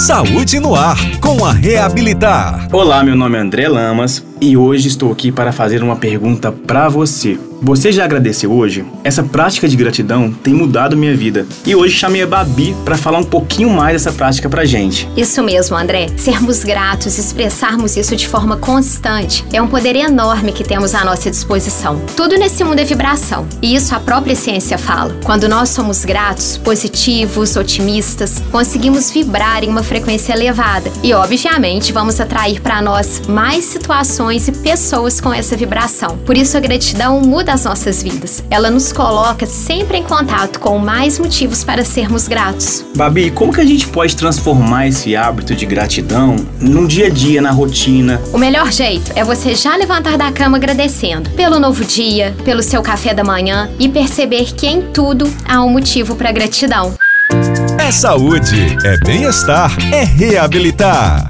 Saúde no ar, com a Reabilitar. Olá, meu nome é André Lamas e hoje estou aqui para fazer uma pergunta para você. Você já agradeceu hoje? Essa prática de gratidão tem mudado minha vida. E hoje chamei a Babi para falar um pouquinho mais dessa prática pra gente. Isso mesmo, André. Sermos gratos, expressarmos isso de forma constante é um poder enorme que temos à nossa disposição. Tudo nesse mundo é vibração, e isso a própria ciência fala. Quando nós somos gratos, positivos, otimistas, conseguimos vibrar em uma frequência elevada e, obviamente, vamos atrair para nós mais situações e pessoas com essa vibração. Por isso a gratidão muda das nossas vidas. Ela nos coloca sempre em contato com mais motivos para sermos gratos. Babi, como que a gente pode transformar esse hábito de gratidão no dia a dia, na rotina? O melhor jeito é você já levantar da cama agradecendo pelo novo dia, pelo seu café da manhã e perceber que em tudo há um motivo para gratidão. É saúde, é bem-estar, é reabilitar.